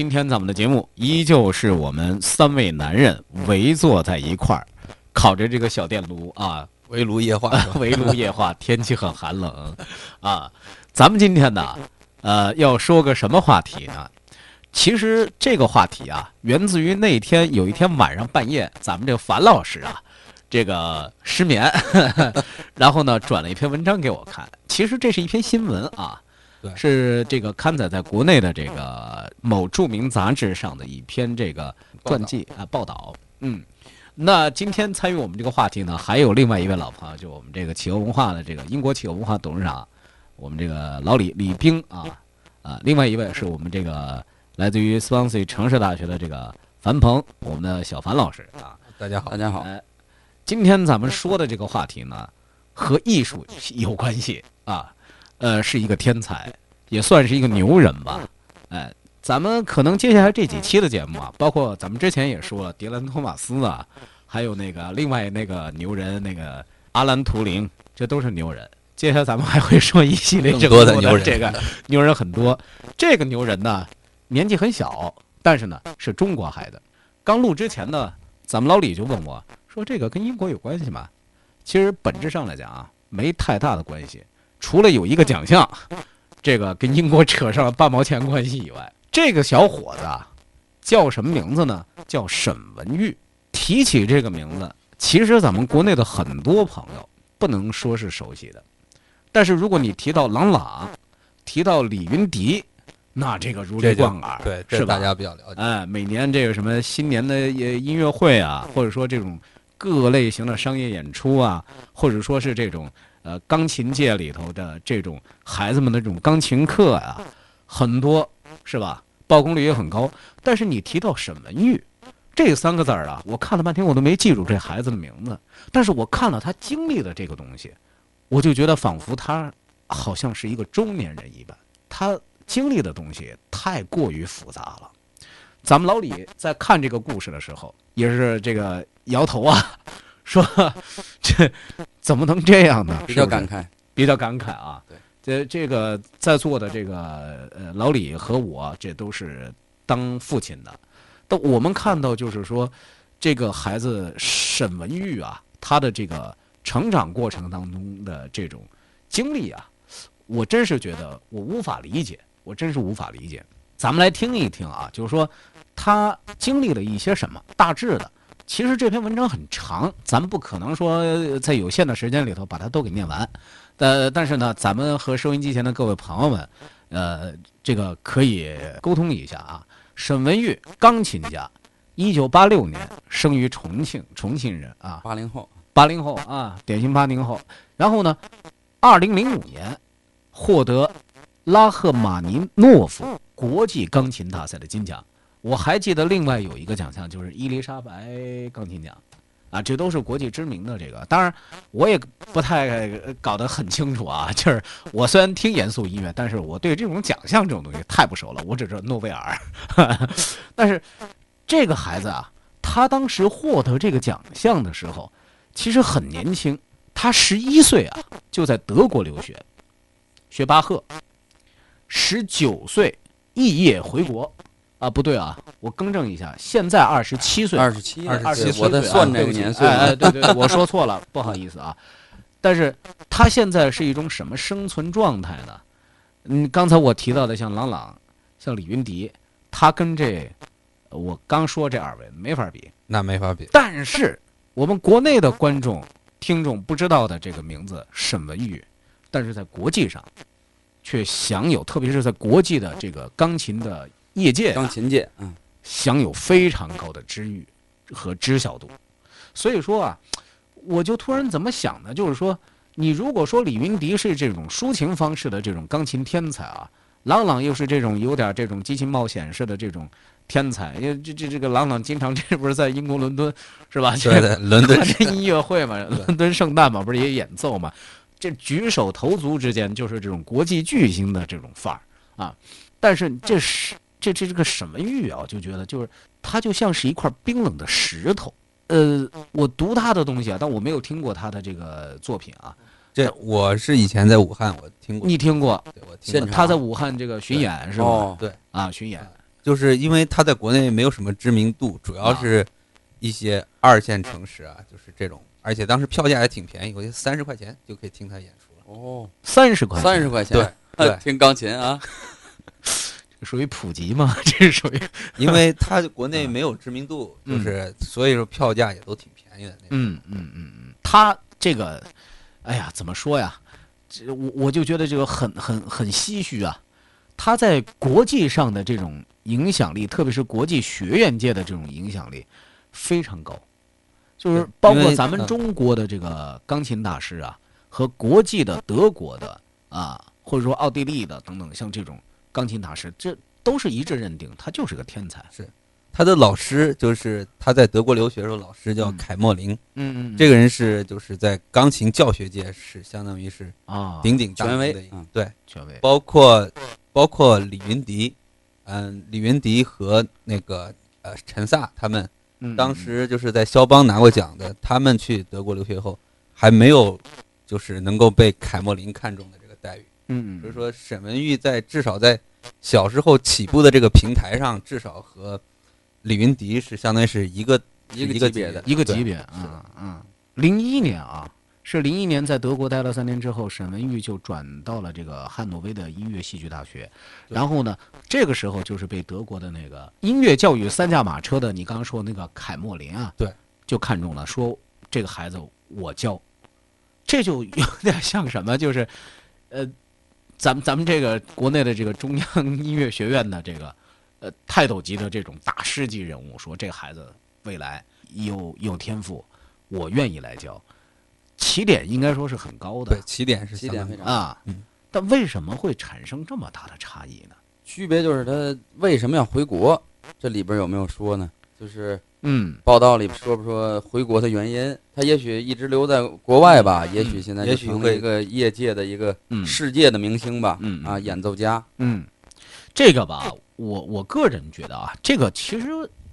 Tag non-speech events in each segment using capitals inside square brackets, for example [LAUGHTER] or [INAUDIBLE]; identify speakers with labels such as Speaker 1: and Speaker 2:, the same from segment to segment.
Speaker 1: 今天咱们的节目依旧是我们三位男人围坐在一块儿，烤着这个小电炉啊，[LAUGHS]
Speaker 2: 围炉夜话，[LAUGHS]
Speaker 1: 围炉夜话。[LAUGHS] 天气很寒冷啊，咱们今天呢，呃，要说个什么话题呢？其实这个话题啊，源自于那天有一天晚上半夜，咱们这个樊老师啊，这个失眠，然后呢转了一篇文章给我看。其实这是一篇新闻啊。是这个刊载在国内的这个某著名杂志上的一篇这个传记啊报道。嗯，那今天参与我们这个话题呢，还有另外一位老朋友，就我们这个企鹅文化的这个英国企鹅文化董事长，我们这个老李李冰啊啊，另外一位是我们这个来自于 Swansea 城市大学的这个樊鹏，我们的小樊老师啊。
Speaker 2: 大家好，
Speaker 3: 大家好。
Speaker 1: 今天咱们说的这个话题呢，和艺术有关系啊。呃，是一个天才，也算是一个牛人吧。哎，咱们可能接下来这几期的节目啊，包括咱们之前也说了，迪兰·托马斯啊，还有那个另外那个牛人那个阿兰·图灵，这都是牛人。接下来咱们还会说一系列更多的
Speaker 2: 牛人，
Speaker 1: 这个牛人很多。这个牛人呢，年纪很小，但是呢是中国孩子。刚录之前呢，咱们老李就问我说：“这个跟英国有关系吗？”其实本质上来讲啊，没太大的关系。除了有一个奖项，这个跟英国扯上了半毛钱关系以外，这个小伙子叫什么名字呢？叫沈文玉。提起这个名字，其实咱们国内的很多朋友不能说是熟悉的，但是如果你提到郎朗，提到李云迪，那这个如雷贯耳，
Speaker 2: 对，
Speaker 1: 是
Speaker 2: 大家比较了解。
Speaker 1: 哎，每年这个什么新年的音乐会啊，或者说这种各类型的商业演出啊，或者说是这种。呃，钢琴界里头的这种孩子们的这种钢琴课啊，很多是吧？曝光率也很高。但是你提到沈文玉这三个字儿啊，我看了半天我都没记住这孩子的名字。但是我看了他经历的这个东西，我就觉得仿佛他好像是一个中年人一般。他经历的东西太过于复杂了。咱们老李在看这个故事的时候，也是这个摇头啊。说这怎么能这样呢？
Speaker 3: 比较感慨，
Speaker 1: 比较感慨啊！
Speaker 3: 对，
Speaker 1: 这这个在座的这个呃老李和我，这都是当父亲的。但我们看到，就是说，这个孩子沈文玉啊，他的这个成长过程当中的这种经历啊，我真是觉得我无法理解，我真是无法理解。咱们来听一听啊，就是说他经历了一些什么，大致的。其实这篇文章很长，咱们不可能说在有限的时间里头把它都给念完。呃，但是呢，咱们和收音机前的各位朋友们，呃，这个可以沟通一下啊。沈文玉，钢琴家，一九八六年生于重庆，重庆人啊。
Speaker 3: 八零后，
Speaker 1: 八零后啊，典型八零后。然后呢，二零零五年获得拉赫玛尼诺夫国际钢琴大赛的金奖。我还记得另外有一个奖项，就是伊丽莎白钢琴奖，啊，这都是国际知名的这个。当然，我也不太搞得很清楚啊。就是我虽然听严肃音乐，但是我对这种奖项这种东西太不熟了。我只知道诺贝尔。[LAUGHS] 但是这个孩子啊，他当时获得这个奖项的时候，其实很年轻，他十一岁啊就在德国留学，学巴赫，十九岁肄业回国。啊，不对啊，我更正一下，现在二十七岁，
Speaker 3: 二十七，
Speaker 1: 二十七，
Speaker 3: 我在算这个年岁，
Speaker 1: 哎，对对，我说错了，不好意思啊。但是他现在是一种什么生存状态呢？嗯，刚才我提到的像郎朗，像李云迪，他跟这我刚说这二位没法比，
Speaker 2: 那没法比。
Speaker 1: 但是我们国内的观众、听众不知道的这个名字沈文玉，但是在国际上却享有，特别是在国际的这个钢琴的业界啊、
Speaker 2: 钢琴界，嗯，
Speaker 1: 享有非常高的知誉和知晓度。所以说啊，我就突然怎么想呢？就是说，你如果说李云迪是这种抒情方式的这种钢琴天才啊，郎朗又是这种有点这种激情冒险式的这种天才，因为这这这个郎朗经常 [LAUGHS] 这不是在英国伦敦是吧？
Speaker 3: 对对，[LAUGHS] 伦敦 [LAUGHS]
Speaker 1: 这音乐会嘛，伦敦圣诞嘛，不是也演奏嘛？这举手投足之间就是这种国际巨星的这种范儿啊。但是这是这这是个什么玉啊，就觉得就是它就像是一块冰冷的石头。呃，我读他的东西啊，但我没有听过他的这个作品啊。
Speaker 3: 这我是以前在武汉，我听过，
Speaker 1: 你听过？
Speaker 3: 对我听过
Speaker 1: 他在武汉这个巡演是吧？
Speaker 2: 哦，
Speaker 3: 对，
Speaker 1: 啊，巡演。
Speaker 3: 就是因为他在国内没有什么知名度，主要是一些二线城市啊，就是这种，而且当时票价也挺便宜，我觉得三十块钱就可以听他演出了。
Speaker 2: 哦，
Speaker 1: 三十块，
Speaker 2: 三十块钱，
Speaker 3: 对对 [LAUGHS]
Speaker 2: 听钢琴啊，
Speaker 1: 属于普及嘛？[LAUGHS] 这是属于 [LAUGHS]
Speaker 3: 因为他国内没有知名度，
Speaker 1: 嗯
Speaker 3: 就是所以说票价也都挺便宜的。
Speaker 1: 嗯嗯嗯嗯，他这个，哎呀，怎么说呀？这我我就觉得这个很很很唏嘘啊。他在国际上的这种影响力，特别是国际学院界的这种影响力非常高，就是包括咱们
Speaker 3: 嗯
Speaker 1: 中国的这个钢琴大师啊，和国际的德国的啊，或者说奥地利的等等，像这种钢琴大师，这都是一致认定他就是个天才。是。
Speaker 3: 他的老师就是他在德国留学的时候，老师叫
Speaker 1: 嗯。
Speaker 3: 凯莫林，
Speaker 1: 嗯嗯，
Speaker 3: 这个人是就是在钢琴教学界是相当于是
Speaker 1: 啊，
Speaker 3: 鼎鼎大
Speaker 2: 权威。
Speaker 3: 名的一个，
Speaker 2: 嗯
Speaker 3: 对，
Speaker 1: 权威，
Speaker 3: 包括包括李云迪，嗯，李云迪和那个呃陈萨他们
Speaker 1: 嗯。
Speaker 3: 当时就是在肖邦拿过奖的，他们去德国留学后还没有就是能够被凯莫林看中的这个待遇。
Speaker 1: 嗯，嗯
Speaker 3: 所以说，沈文玉在至少在小时候起步的这个平台上，至少和李云迪是相当于是一个
Speaker 2: 一个
Speaker 3: 一个
Speaker 2: 级别的。
Speaker 1: 一个级别
Speaker 3: 是
Speaker 1: 啊嗯，零一年啊，是零一年在德国待了三年之后，沈文玉就转到了这个汉诺威的音乐戏剧大学，然后呢，这个时候就是被德国的那个音乐教育三驾马车的你刚刚说的那个凯莫林啊，
Speaker 3: 对，
Speaker 1: 就看中了，说这个孩子我教，这就有点像什么，就是，呃，咱们咱们这个国内的这个中央 [LAUGHS] 音乐学院的这个呃泰斗级的这种大师级人物，说这个孩子未来有有天赋，我愿意来教，起点应该说是很高的
Speaker 3: 对起点是
Speaker 2: 起点非常
Speaker 1: 啊
Speaker 3: 嗯，
Speaker 1: 但为什么会产生这么大的差异呢？
Speaker 2: 区别就是他为什么要回国？这里边有没有说呢？就是
Speaker 1: 嗯
Speaker 2: 报道里说不说回国的原因？他也许一直留在国外吧，也许现在
Speaker 3: 也
Speaker 2: 成为一个业界的一个
Speaker 1: 嗯
Speaker 2: 世界的明星吧，啊，
Speaker 1: 嗯啊
Speaker 2: 演奏家，
Speaker 1: 嗯，这个吧，我我个人觉得啊，这个其实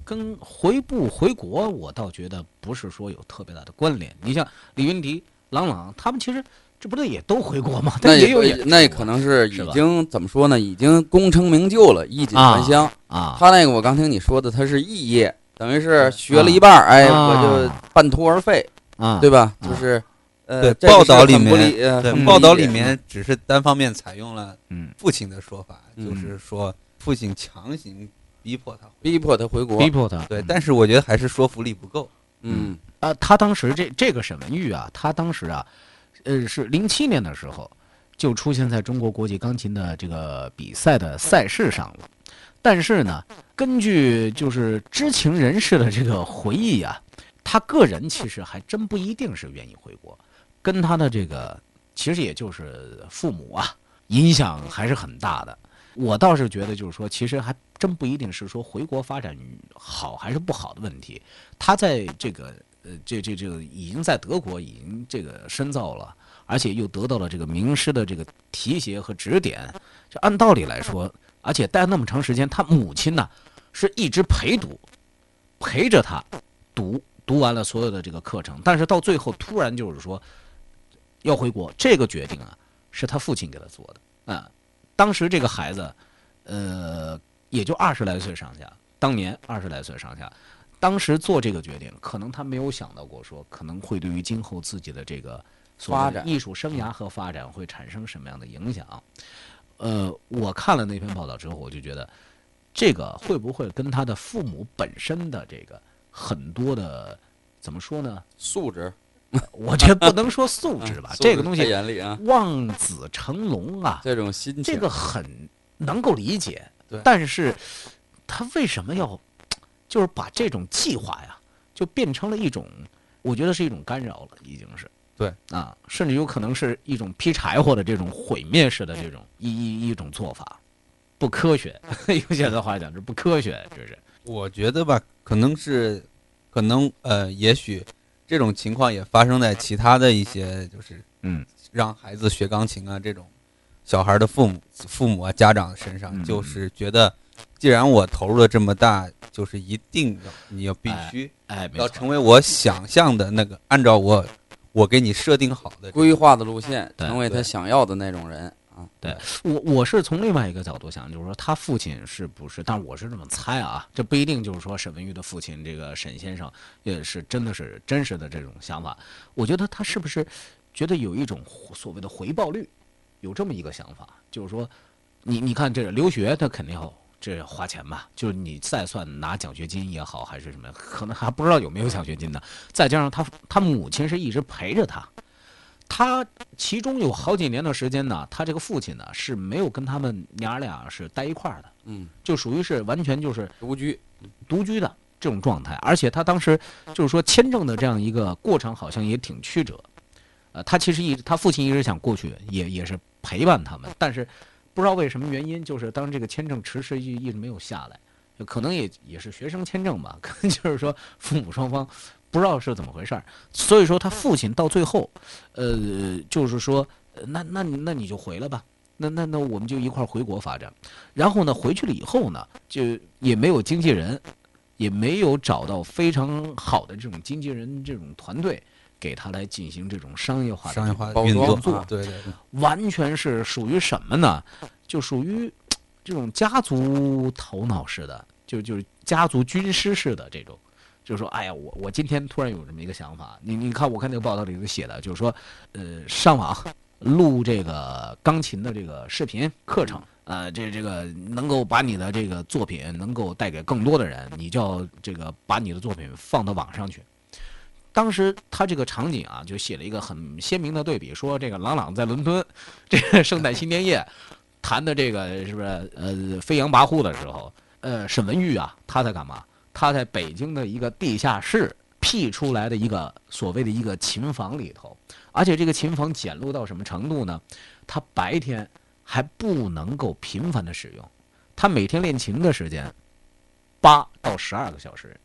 Speaker 1: 跟回不回国，我倒觉得不是说有特别大的关联。你像李云迪、郎朗，他们其实这不对也都回国吗？
Speaker 2: 那
Speaker 1: 也有演
Speaker 2: 那可能是已经怎么说呢？已经功成名就了，衣锦还乡。
Speaker 1: 啊，
Speaker 2: 他那个我刚听你说的，他是肄业，等于是学了一半儿，哎，
Speaker 1: 啊
Speaker 2: 我就半途而废，
Speaker 1: 啊，
Speaker 2: 对吧？
Speaker 1: 啊
Speaker 2: 就是呃，
Speaker 3: 报道里面报道里面只是单方面采用了
Speaker 1: 嗯，
Speaker 3: 父亲的说法，
Speaker 2: 嗯
Speaker 3: 就是说父亲强行逼迫他。
Speaker 2: 逼迫他回国
Speaker 1: 逼，迫他。
Speaker 3: 对，
Speaker 1: 嗯
Speaker 3: 但是我觉得还是说服力不够。
Speaker 2: 嗯
Speaker 1: 啊，他当时这这个沈文玉啊，他当时啊，呃，是零七年的时候就出现在中国国际钢琴的这个比赛的赛事上了。但是呢，根据就是知情人士的这个回忆啊，他个人其实还真不一定是愿意回国，跟他的这个其实也就是父母啊影响还是很大的。我倒是觉得，就是说，其实还真不一定是说回国发展好还是不好的问题。他在这个呃，这这这个已经在德国已经这个深造了，而且又得到了这个名师的这个提携和指点。就按道理来说，而且待那么长时间，他母亲呢是一直陪读，陪着他读读完了所有的这个课程，但是到最后突然就是说要回国，这个决定啊是他父亲给他做的啊。当时这个孩子，呃，也就二十来岁上下，当年二十来岁上下，当时做这个决定，可能他没有想到过说可能会对于今后自己的这个所谓的
Speaker 2: 发展
Speaker 1: 艺术生涯和发展会产生什么样的影响。呃，我看了那篇报道之后，我就觉得这个会不会跟他的父母本身的这个很多的怎么说呢？
Speaker 2: 素质
Speaker 1: 我觉得不能说素质吧，[LAUGHS] 这个东西望子成龙啊，
Speaker 2: 这种心情，
Speaker 1: 这个很能够理解
Speaker 2: 对。
Speaker 1: 但是他为什么要就是把这种计划呀，就变成了一种，我觉得是一种干扰了，已经是。
Speaker 3: 对。
Speaker 1: 啊，甚至有可能是一种劈柴火的这种毁灭式的这种一一一种做法，不科学。用现在话讲，这不科学，这是。
Speaker 3: 我觉得吧，可能是，可能呃，也许这种情况也发生在其他的一些，就是
Speaker 1: 嗯。
Speaker 3: 让孩子学钢琴啊这种小孩的父母、父母啊家长身上，
Speaker 1: 嗯。
Speaker 3: 就是觉得，既然我投入了这么大，就是一定要你要必须
Speaker 1: 哎，没
Speaker 3: 要成为我想象的那个，按照我我给你设定好的
Speaker 2: 规划的路线，成为他想要的那种人啊。
Speaker 1: 对我我是从另外一个角度想，就是说他父亲是不是？但我是这么猜啊，这不一定就是说沈文玉的父亲这个沈先生也是真的是真实的这种想法。我觉得他是不是觉得有一种所谓的回报率，有这么一个想法，就是说，你你看这个留学，他肯定要这花钱吧？就是你再算拿奖学金也好，还是什么，可能还不知道有没有奖学金呢。再加上他他母亲是一直陪着他。他其中有好几年的时间呢，他这个父亲呢是没有跟他们娘俩是待一块儿的，
Speaker 2: 嗯，
Speaker 1: 就属于是完全就是
Speaker 2: 独居，
Speaker 1: 独居的这种状态。而且他当时就是说签证的这样一个过程，好像也挺曲折。呃，他其实一直他父亲一直想过去，也也是陪伴他们，但是不知道为什么原因，就是当这个签证迟迟一一直没有下来，可能也也是学生签证吧，[LAUGHS] 可能就是说父母双方不知道是怎么回事儿，所以说他父亲到最后，呃，就是说，那那那你就回来吧，那那那我们就一块儿回国发展。然后呢，回去了以后呢，就也没有经纪人，也没有找到非常好的这种经纪人这种团队给他来进行这种商业化的
Speaker 3: 商业化运作
Speaker 2: 啊，
Speaker 3: 对对对，
Speaker 1: 完全是属于什么呢？就属于这种家族头脑式的，就就是家族军师式的这种。就是说，哎呀，我我今天突然有这么一个想法，你你看，我看那个报道里头写的，就是说，呃，上网录这个钢琴的这个视频课程，呃，这这个能够把你的这个作品能够带给更多的人，你就要这个把你的作品放到网上去。当时他这个场景啊，就写了一个很鲜明的对比，说这个郎朗在伦敦，这个圣诞新年夜弹的这个是不是呃飞扬跋扈的时候，呃沈文玉啊他在干嘛？他在北京的一个地下室辟出来的一个所谓的一个琴房里头，而且这个琴房简陋到什么程度呢？他白天还不能够频繁的使用，他每天练琴的时间八到十二个小时，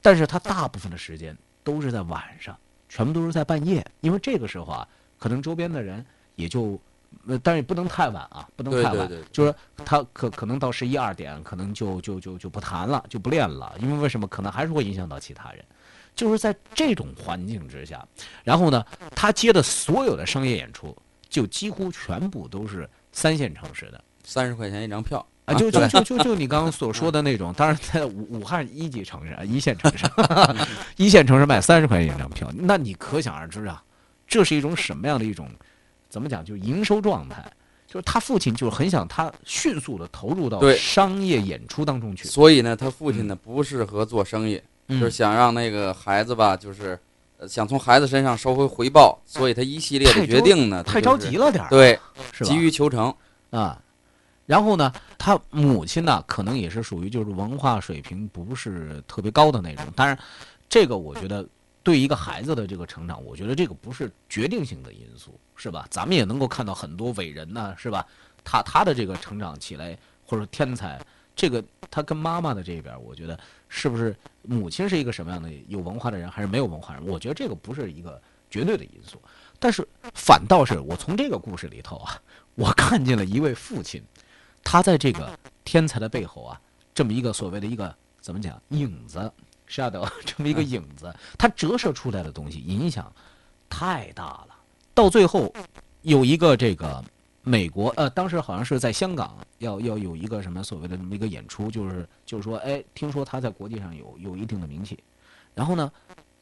Speaker 1: 但是他大部分的时间都是在晚上，全部都是在半夜，因为这个时候啊，可能周边的人也就，呃，但是也不能太晚啊，不能太晚，
Speaker 2: 对对对，
Speaker 1: 就是他可可能到十一二点，可能就就就就不弹了，就不练了，因为为什么？可能还是会影响到其他人。就是在这种环境之下，然后呢，他接的所有的商业演出，就几乎全部都是三线城市的。
Speaker 2: 三十块钱一张票
Speaker 1: 啊，就就就就就你刚刚所说的那种，当然在武武汉一级城市啊，一线城市，[LAUGHS] 一线城市卖三十块钱一张票，那你可想而知啊，这是一种什么样的一种，怎么讲，就营收状态。就是他父亲就是很想他迅速的投入到商业演出当中去，
Speaker 2: 所以呢，他父亲呢不适合做生意，
Speaker 1: 嗯。
Speaker 2: 就是想让那个孩子吧，就是呃想从孩子身上收回回报，所以他一系列的决定呢，
Speaker 1: 太
Speaker 2: 就是
Speaker 1: 着急了点儿，
Speaker 2: 对，急于求成，
Speaker 1: 啊，然后呢，他母亲呢，可能也是属于就是文化水平不是特别高的那种。当然，这个我觉得对一个孩子的这个成长，我觉得这个不是决定性的因素，是吧？咱们也能够看到很多伟人呢，是吧？他他的这个成长起来，或者天才，这个他跟妈妈的这边，我觉得是不是母亲是一个什么样的有文化的人，还是没有文化人？我觉得这个不是一个绝对的因素。但是反倒是我从这个故事里头啊，我看见了一位父亲，他在这个天才的背后啊，这么一个所谓的一个怎么讲影子 shadow [LAUGHS] 这么一个影子，他折射出来的东西影响太大了。到最后有一个这个美国呃，当时好像是在香港要要有一个什么所谓的这么一个演出，就是就是说，哎，听说他在国际上有有一定的名气，然后呢，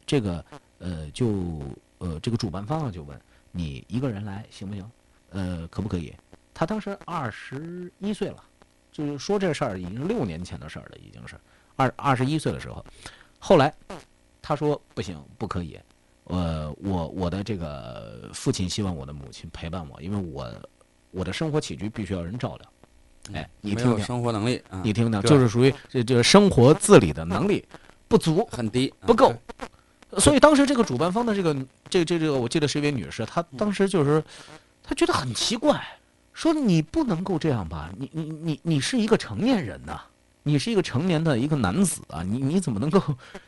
Speaker 1: 这个呃就呃这个主办方啊就问你一个人来行不行？呃，可不可以？他当时二十一岁了，就是说这事儿已经是六年前的事儿了，已经是二二十一岁的时候。后来他说不行，不可以，呃，我我的这个父亲希望我的母亲陪伴我，因为我我的生活起居必须要人照料。哎，你听听，
Speaker 2: 生活能力啊，
Speaker 1: 你听听，就是属于这这生活自理的能力 [LAUGHS] 不足，
Speaker 2: 很低，啊
Speaker 1: 不够。所以当时这个主办方的这个这这这个，我记得是一位女士，她当时就是她觉得很奇怪，说你不能够这样吧？你你你你是一个成年人呐、你是一个成年的一个男子啊，你你怎么能够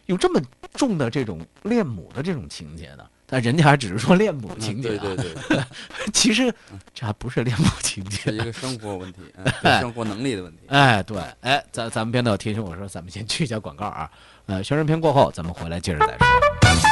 Speaker 1: 有这么重的这种恋母的这种情节呢？但人家还只是说恋母
Speaker 2: 嗯
Speaker 1: 情节、啊，
Speaker 2: 对对对，[LAUGHS]
Speaker 1: 其实这还不是恋母情节
Speaker 2: 是一。个生活问题，[LAUGHS] 生活能力的问题。
Speaker 1: 哎，对，哎，咱咱们编导提醒我说，咱们先去一下广告啊。呃，宣传片过后，咱们回来接着再说。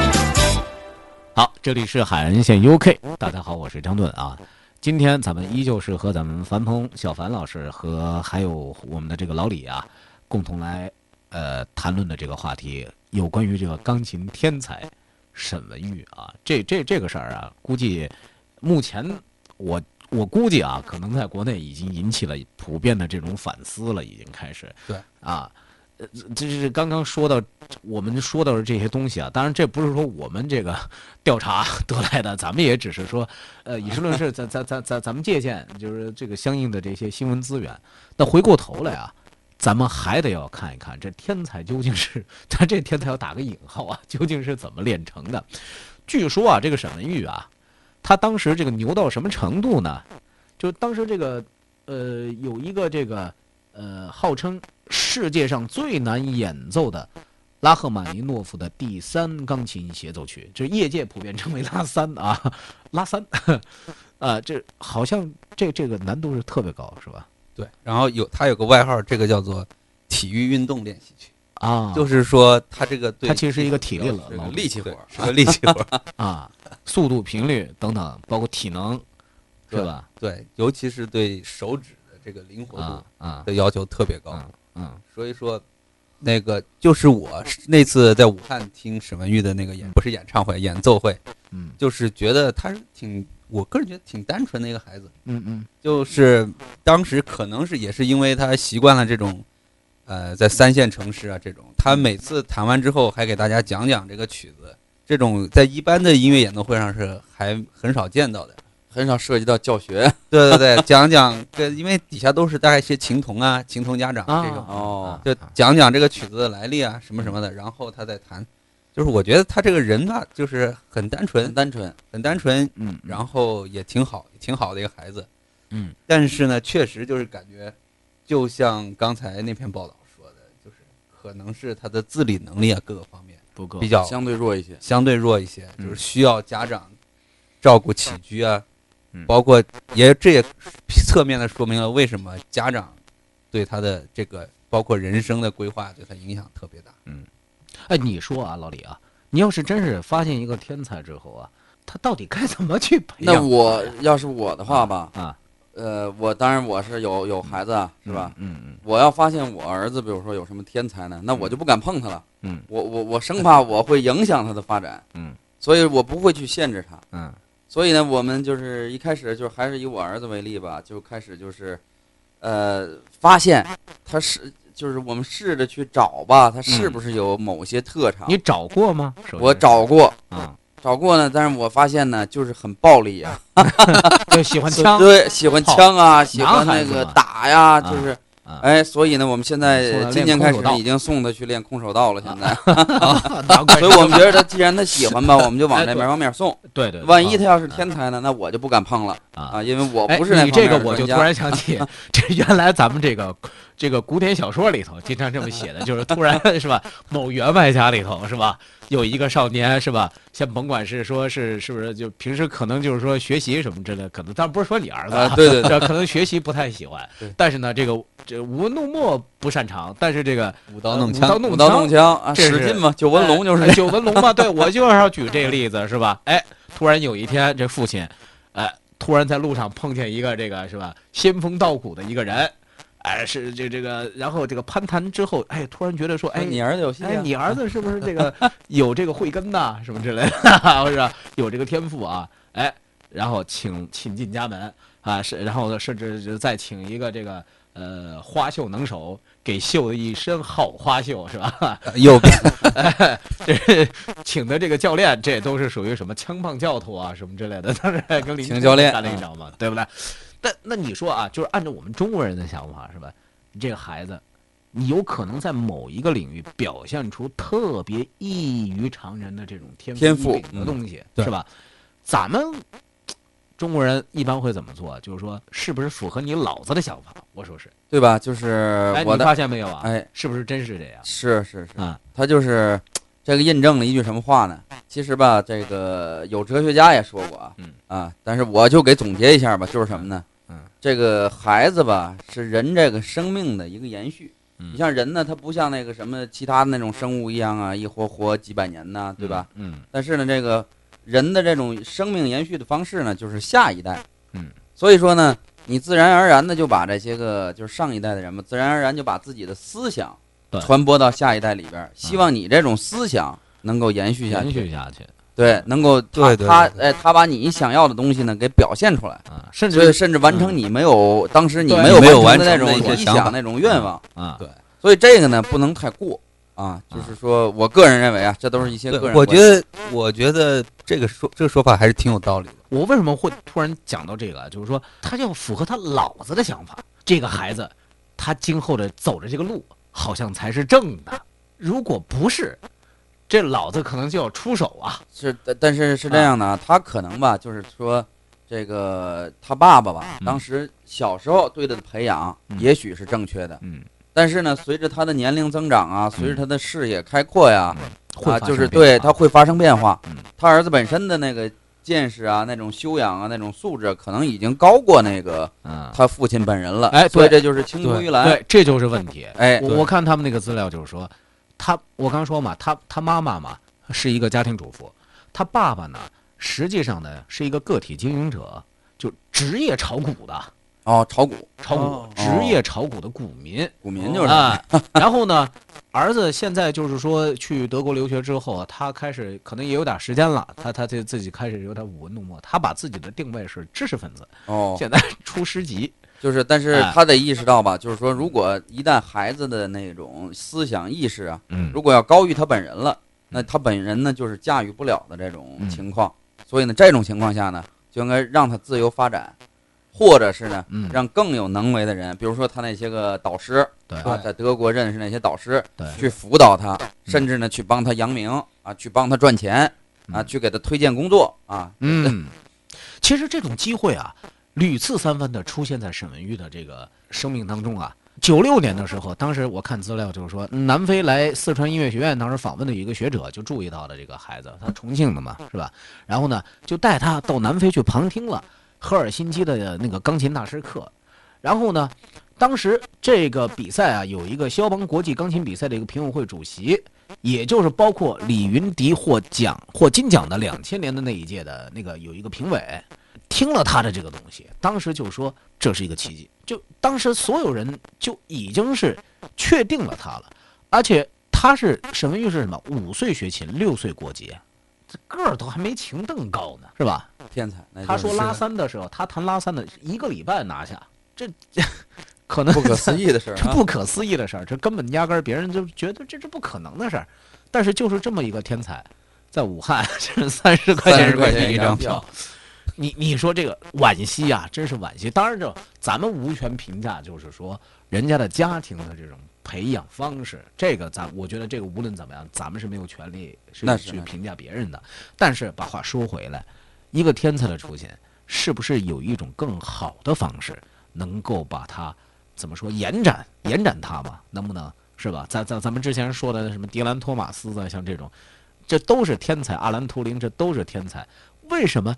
Speaker 1: 好，这里是海岸线 UK，大家好，我是张盾啊。今天咱们依旧是和咱们樊鹏、小樊老师和还有我们的这个老李啊，共同来呃谈论的这个话题，有关于这个钢琴天才沈文玉啊。这这这个事儿啊，估计目前我我估计啊，可能在国内已经引起了普遍的这种反思了，已经开始。
Speaker 3: 对
Speaker 1: 啊，呃，这是刚刚说到我们说到的这些东西啊，当然这不是说我们这个 [LAUGHS] 调查 [LAUGHS] 得来的，咱们也只是说，呃，以事论事，咱咱咱咱咱们借鉴就是这个相应的这些新闻资源。那回过头来啊，咱们还得要看一看这天才究竟是，他这天才要打个引号啊，究竟是怎么炼成的？据说啊，这个沈文玉啊，他当时这个牛到什么程度呢？就当时这个呃，有一个这个呃，号称世界上最难演奏的拉赫玛尼诺夫的第三钢琴协奏曲，这是业界普遍称为拉三啊，[LAUGHS] 拉三，啊，[LAUGHS] 这好像这这个难度是特别高，是吧？
Speaker 3: 对，然后有他有个外号，这个叫做体育运动练习曲，
Speaker 1: 啊，
Speaker 3: 就是说他这个对
Speaker 1: 它其实是一个体力劳动
Speaker 2: 力气活
Speaker 3: 是个力气活儿，[LAUGHS]
Speaker 1: 啊，速度、频率等等，包括体能，是
Speaker 3: 对
Speaker 1: 吧？
Speaker 3: 对，尤其是对手指的这个灵活
Speaker 1: 啊
Speaker 3: 度
Speaker 1: 啊
Speaker 3: 的要求特别高。
Speaker 1: 嗯嗯
Speaker 3: 所以说，那个就是我那次在武汉听沈文玉的那个演，不是演唱会，演奏会，
Speaker 1: 嗯
Speaker 3: 就是觉得他是挺，我个人觉得挺单纯的一个孩子。
Speaker 1: 嗯嗯
Speaker 3: 就是当时可能是也是因为他习惯了这种，呃，在三线城市啊这种，他每次弹完之后还给大家讲讲这个曲子，这种在一般的音乐演奏会上是还很少见到的。
Speaker 2: 很少涉及到教学。[LAUGHS]
Speaker 3: 对对对，讲讲对因为底下都是大概一些琴童啊、琴童家长
Speaker 1: 啊
Speaker 3: 这种，
Speaker 2: 哦
Speaker 3: 就讲讲这个曲子的来历啊什么什么的，然后他再弹。就是我觉得他这个人吧，就是很单
Speaker 2: 很
Speaker 3: 纯，
Speaker 2: 单纯，
Speaker 3: 很单纯，
Speaker 1: 嗯，
Speaker 3: 然后也挺好，挺好的一个孩子。
Speaker 1: 嗯
Speaker 3: 但是呢，确实就是感觉，就像刚才那篇报道说的，就是可能是他的自理能力啊各个方面
Speaker 1: 不够
Speaker 3: 比较
Speaker 2: 相对弱一些。
Speaker 3: 相对弱一些，
Speaker 1: 嗯
Speaker 3: 就是需要家长照顾起居啊，
Speaker 1: 嗯
Speaker 3: 包括也这也侧面的说明了为什么家长对他的这个包括人生的规划对他影响特别大。
Speaker 1: 嗯哎，你说啊，老李啊，你要是真是发现一个天才之后啊，他到底该怎么去培养那
Speaker 2: 我要是我的话吧，
Speaker 1: 啊？
Speaker 2: 呃，我当然我是有有孩子啊，是吧？
Speaker 1: 嗯嗯
Speaker 2: 我要发现我儿子，比如说有什么天才呢，那我就不敢碰他了。
Speaker 1: 嗯
Speaker 2: 我我我生怕我会影响他的发展，
Speaker 1: 嗯
Speaker 2: 所以我不会去限制他。
Speaker 1: 嗯
Speaker 2: 所以呢，我们就是一开始就还是以我儿子为例吧，就开始就是，呃，发现他是就是我们试着去找吧，他是不是有某些特长？
Speaker 1: 你找过吗？
Speaker 2: 我找过，
Speaker 1: 啊，
Speaker 2: 找过呢，但是我发现呢，就是很暴力啊，[LAUGHS]
Speaker 1: 就喜欢枪
Speaker 2: 对，喜欢枪啊，喜欢那个打呀，
Speaker 1: 啊
Speaker 2: 就是
Speaker 1: 啊，
Speaker 2: 哎，所以呢，我们现在今年开始已经送他去练空手道了。现在，[LAUGHS] 所以我们觉得他既然他喜欢吧，我们就往这
Speaker 1: 哎对
Speaker 2: 方面送。
Speaker 1: 对对，
Speaker 2: 万一他要是
Speaker 1: 啊
Speaker 2: 天才呢，那我就不敢碰了
Speaker 1: 啊
Speaker 2: 啊，因为我
Speaker 1: 哎
Speaker 2: 不是那
Speaker 1: 你这个我就突然想起，[LAUGHS] 这原来咱们这个这个古典小说里头经常这么写的，就是突然 [LAUGHS] 是吧，某员外家里头是吧，有一个少年是吧，先甭管是说是是不是就平时可能就是说学习什么之类，可能但不是说你儿子
Speaker 2: 啊，对对对，[LAUGHS]
Speaker 1: 这可能学习不太喜欢，但是呢，这个这舞文弄墨不擅长，但是这个
Speaker 3: 舞刀弄
Speaker 1: 呃
Speaker 3: 枪，
Speaker 2: 舞刀
Speaker 1: 舞刀弄枪
Speaker 2: 使劲嘛，九纹龙就是
Speaker 1: 哎九纹龙嘛，对我就是要举这个例子是吧？哎，突然有一天，这父亲，哎，突然在路上碰见一个这个是吧，仙风道骨的一个人，哎，是这这个，然后这个攀谈之后，哎，突然觉得说，哎，
Speaker 2: 你儿子有戏
Speaker 1: 哎，
Speaker 2: 啊，
Speaker 1: 你儿子是不是这个 [LAUGHS] 有这个慧根呐，什么之类的，[LAUGHS] 或者有这个天赋啊？哎，然后请请进家门啊，是，然后呢，甚至是再请一个这个呃花绣能手，给绣的一身好花绣，是吧？
Speaker 3: 右边 [LAUGHS]
Speaker 1: 这请的这个教练，这都是属于什么枪棒教头啊，什么之类的，[LAUGHS] 当然跟林冲
Speaker 2: 请教练
Speaker 1: 干了一招嘛，对不对？但那你说啊，就是按照我们中国人的想法是吧？你这个孩子，你有可能在某一个领域表现出特别异于常人的这种天
Speaker 2: 天赋
Speaker 1: 赋异禀的
Speaker 2: 嗯
Speaker 1: 东西，
Speaker 3: 对
Speaker 1: 是吧？咱们中国人一般会怎么做？就是说，是不是符合你老子的想法？我说是，
Speaker 2: 对吧？就是
Speaker 1: 哎，你发现没有啊？
Speaker 2: 哎，
Speaker 1: 是不是真是这样
Speaker 2: 是是是，
Speaker 1: 啊？
Speaker 2: 他就是这个印证了一句什么话呢？其实吧，这个有哲学家也说过啊，
Speaker 1: 嗯
Speaker 2: 啊，但是我就给总结一下吧，就是什么呢？
Speaker 1: 嗯，
Speaker 2: 这个孩子吧，是人这个生命的一个延续。
Speaker 1: 嗯
Speaker 2: 你像人呢，他不像那个什么其他的那种生物一样啊，一活活几百年呐，对吧？？
Speaker 1: 嗯
Speaker 2: 但是呢，这个人的这种生命延续的方式呢，就是下一代。
Speaker 1: 嗯，
Speaker 2: 所以说呢，你自然而然的就把这些个就是上一代的人嘛，自然而然就把自己的思想传播到下一代里边，希望你这种思想能够延续下去。
Speaker 1: 延
Speaker 2: 去。
Speaker 1: 续下去。
Speaker 2: 对，能够他
Speaker 3: 对对对。
Speaker 2: 他哎，他把你想要的东西呢给表现出来，
Speaker 1: 啊，甚至
Speaker 2: 甚至完成你没有当时你没有
Speaker 3: 没有
Speaker 2: 完成的那种
Speaker 3: 完成的一些想法。
Speaker 2: 理想、那种愿望。
Speaker 1: 啊，
Speaker 3: 对。
Speaker 2: 所以这个呢不能太过啊，就是说我个人认为啊，这都是一些个人。
Speaker 3: 我觉得，我觉得这个说这个说法还是挺有道理的。
Speaker 1: 我为什么会突然讲到这个啊？就是说，他要符合他老子的想法。这个孩子，他今后的走的这个路，好像才是正的。如果不是，这老子可能就要出手啊！
Speaker 2: 是，但但是是这样的啊，他可能吧，就是说，这个他爸爸吧，
Speaker 1: 嗯
Speaker 2: 当时小时候对他的培养
Speaker 1: 嗯
Speaker 2: 也许是正确的，
Speaker 1: 嗯，
Speaker 2: 但是呢，随着他的年龄增长啊，随着他的视野开阔呀，啊，
Speaker 1: 会发
Speaker 2: 就是对他会发生变化
Speaker 1: 嗯。
Speaker 2: 他儿子本身的那个见识啊，那种修养啊，那种素质，可能已经高过那个
Speaker 1: 啊，
Speaker 2: 他父亲本人了。
Speaker 1: 哎
Speaker 2: 所以
Speaker 1: 对
Speaker 2: 这就是青出于蓝。
Speaker 1: 对，这就是问题。
Speaker 2: 哎，
Speaker 1: 我我看他们那个资料就是说，他我刚说嘛，他他妈妈嘛是一个家庭主妇，他爸爸呢实际上呢是一个个体经营者，就职业炒股的，
Speaker 2: 哦，炒股
Speaker 1: 炒股、
Speaker 3: 哦。
Speaker 1: 职业炒股的股民。
Speaker 2: 股民就是
Speaker 1: 啊，[LAUGHS] 然后呢，儿子现在就是说去德国留学之后啊，他开始可能也有点时间了，他他就自己开始有点舞文弄墨，他把自己的定位是知识分子，
Speaker 2: 哦，
Speaker 1: 现在出诗集，
Speaker 2: 就是，但是
Speaker 1: 哎。
Speaker 2: 他得意识到吧，就是说，如果一旦孩子的那种思想意识啊，
Speaker 1: 嗯。
Speaker 2: 如果要高于他本人了，那他本人呢就是驾驭不了的这种
Speaker 1: 嗯。
Speaker 2: 情况。所以呢，这种情况下呢，就应该让他自由发展，或者是呢，
Speaker 1: 嗯，
Speaker 2: 让更有能为的人，比如说他那些个导师
Speaker 1: 对
Speaker 2: 啊，在德国认识那些导师，
Speaker 1: 对
Speaker 2: 去辅导他，甚至呢去帮他扬名啊，去帮他赚钱啊，
Speaker 1: 嗯
Speaker 2: 去给他推荐工作啊。
Speaker 1: 嗯，其实这种机会啊，屡次三番的出现在沈文玉的这个生命当中啊。九六年的时候，当时我看资料就是说，南非来四川音乐学院当时访问的一个学者就注意到了这个孩子，他重庆的嘛，是吧？然后呢，就带他到南非去旁听了赫尔辛基的那个钢琴大师课。然后呢，当时这个比赛啊，有一个肖邦国际钢琴比赛的一个评委会主席，也就是包括李云迪获奖获金奖的两千年的那一届的那个有一个评委，听了他的这个东西，当时就说这是一个奇迹，就当时所有人就已经是确定了他了，而且他是沈文玉是什么？五岁学琴，六岁过节，这个儿都还没秦邓高呢，是吧？
Speaker 2: 天才，
Speaker 1: 他说拉三的时候，他弹拉三的一个礼拜拿下，这 [LAUGHS] 可能
Speaker 2: 不可思议的事儿 [LAUGHS]
Speaker 1: 这
Speaker 2: 啊。
Speaker 1: 不可思议的事儿，这根本压根儿别人就觉得这是不可能的事儿。但是就是这么一个天才，在武汉 [LAUGHS] 是三十块钱
Speaker 2: 30块钱
Speaker 1: 一
Speaker 2: 一张
Speaker 1: 票
Speaker 2: 票。
Speaker 1: 你你说这个惋惜啊、真是惋惜。当然，这咱们无权评价，就是说人家的家庭的这种培养方式，这个咱我觉得这个无论怎么样，咱们是没有权利去评价别人的。但是把话说回来，一个天才的出现，是不是有一种更好的方式，能够把它怎么说延展延展它吧？能不能是吧？咱咱咱们之前说的什么迪兰托马斯啊，像这种，这都是天才，阿兰图灵这都是天才，为什么？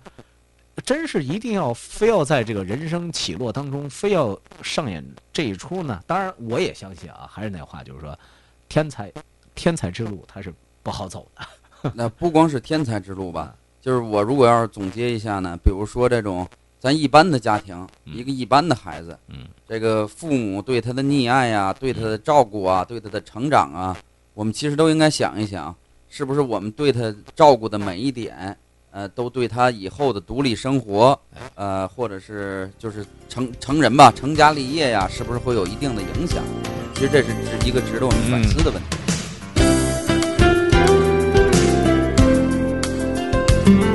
Speaker 1: 真是一定要非要在这个人生起落当中，非要上演这一出呢？当然，我也相信啊，还是那话，就是说，天才，天才之路它是不好走的。[LAUGHS]
Speaker 2: 那不光是天才之路吧，就是我如果要是总结一下呢，比如说这种咱一般的家庭，
Speaker 1: 嗯
Speaker 2: 一个一般的孩子，
Speaker 1: 嗯，
Speaker 2: 这个父母对他的溺爱呀、对他的照顾啊，对他的成长啊，我们其实都应该想一想，是不是我们对他照顾的每一点，呃，都对他以后的独立生活，呃，或者是就是成成人吧，成家立业呀，是不是会有一定的影响？其实这是值一个值得我们反思的问题。Thank you.